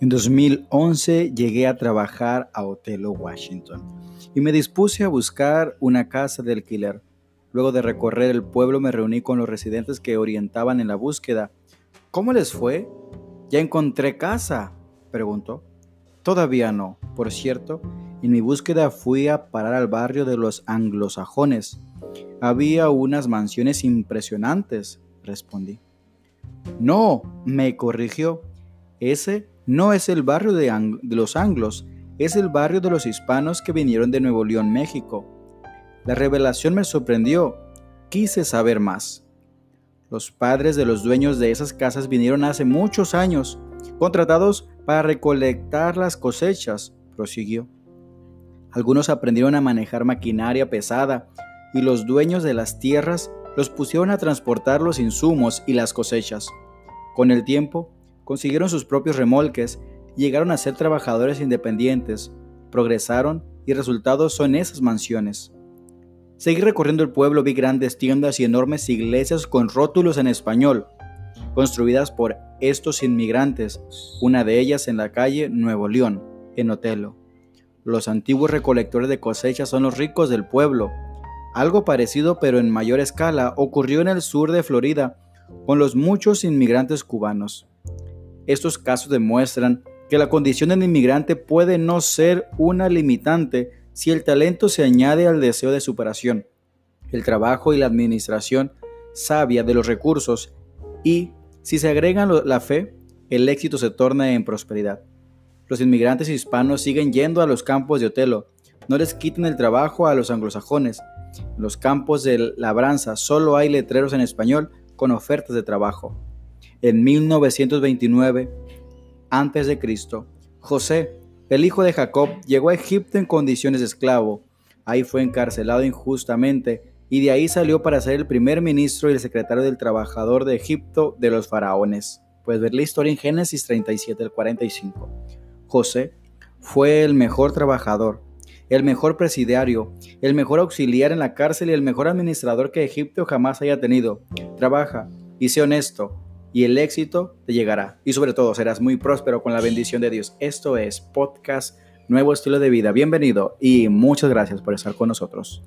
En 2011 llegué a trabajar a Otelo, Washington, y me dispuse a buscar una casa de alquiler. Luego de recorrer el pueblo me reuní con los residentes que orientaban en la búsqueda. ¿Cómo les fue? ¿Ya encontré casa? preguntó. Todavía no. Por cierto, en mi búsqueda fui a parar al barrio de los anglosajones. Había unas mansiones impresionantes, respondí. No, me corrigió. Ese no es el barrio de, los anglos, es el barrio de los hispanos que vinieron de Nuevo León, México. La revelación me sorprendió. Quise saber más. Los padres de los dueños de esas casas vinieron hace muchos años, contratados para recolectar las cosechas, prosiguió. Algunos aprendieron a manejar maquinaria pesada y los dueños de las tierras los pusieron a transportar los insumos y las cosechas. Con el tiempo, consiguieron sus propios remolques, llegaron a ser trabajadores independientes, progresaron y resultados son esas mansiones. Seguí recorriendo el pueblo, vi grandes tiendas y enormes iglesias con rótulos en español, construidas por estos inmigrantes, una de ellas en la calle Nuevo León, en Otelo. Los antiguos recolectores de cosechas son los ricos del pueblo. Algo parecido pero en mayor escala ocurrió en el sur de Florida con los muchos inmigrantes cubanos. Estos casos demuestran que la condición del inmigrante puede no ser una limitante si el talento se añade al deseo de superación, el trabajo y la administración sabia de los recursos y, si se agregan la fe, el éxito se torna en prosperidad. Los inmigrantes hispanos siguen yendo a los campos de Otelo. No les quiten el trabajo a los anglosajones. En los campos de labranza solo hay letreros en español con ofertas de trabajo. En 1929 a.C., José, el hijo de Jacob, llegó a Egipto en condiciones de esclavo. Ahí fue encarcelado injustamente y de ahí salió para ser el primer ministro y el secretario del trabajador de Egipto de los faraones. Puedes ver la historia en Génesis 37 al 45. José fue el mejor trabajador, el mejor presidiario, el mejor auxiliar en la cárcel y el mejor administrador que Egipto jamás haya tenido. Trabaja y sé honesto, y el éxito te llegará. Y sobre todo serás muy próspero con la bendición de Dios. Esto es Podcast Nuevo Estilo de Vida. Bienvenido y muchas gracias por estar con nosotros.